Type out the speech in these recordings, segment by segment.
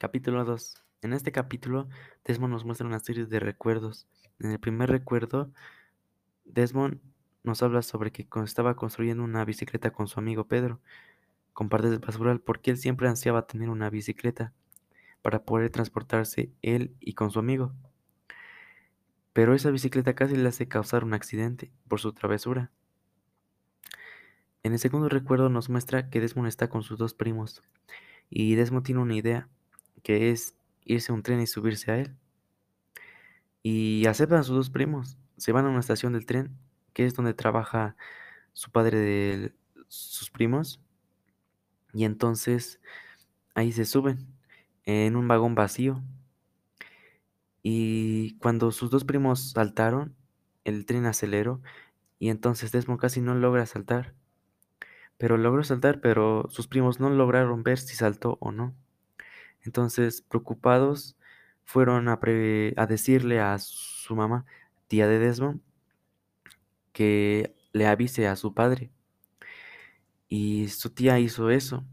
Capítulo 2. En este capítulo, Desmond nos muestra una serie de recuerdos. En el primer recuerdo, Desmond nos habla sobre que estaba construyendo una bicicleta con su amigo Pedro, con partes de basural, porque él siempre ansiaba tener una bicicleta para poder transportarse él y con su amigo. Pero esa bicicleta casi le hace causar un accidente por su travesura. En el segundo recuerdo nos muestra que Desmond está con sus dos primos y Desmond tiene una idea que es irse a un tren y subirse a él. Y aceptan a sus dos primos, se van a una estación del tren, que es donde trabaja su padre de sus primos, y entonces ahí se suben en un vagón vacío. Y cuando sus dos primos saltaron, el tren aceleró y entonces Desmond casi no logra saltar. Pero logró saltar, pero sus primos no lograron ver si saltó o no. Entonces, preocupados, fueron a, decirle a su mamá, tía de Desmond, que le avise a su padre. Y su tía hizo eso.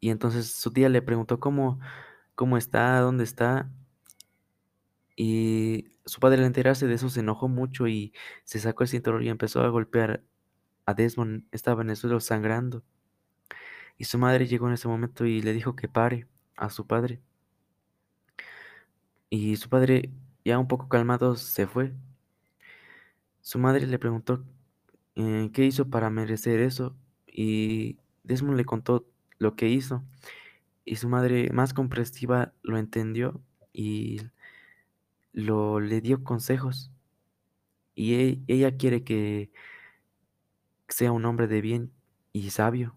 Y entonces su tía le preguntó cómo, cómo está, dónde está. Y su padre al enterarse de eso se enojó mucho y se sacó el cinturón y empezó a golpear a Desmond. Estaba en el suelo sangrando. Y su madre llegó en ese momento y le dijo que pare a su padre. Y su padre, ya un poco calmado, se fue. Su madre le preguntó eh, qué hizo para merecer eso y Desmond le contó lo que hizo. Y su madre, más comprensiva, lo entendió y lo le dio consejos. Y e, ella quiere que sea un hombre de bien y sabio.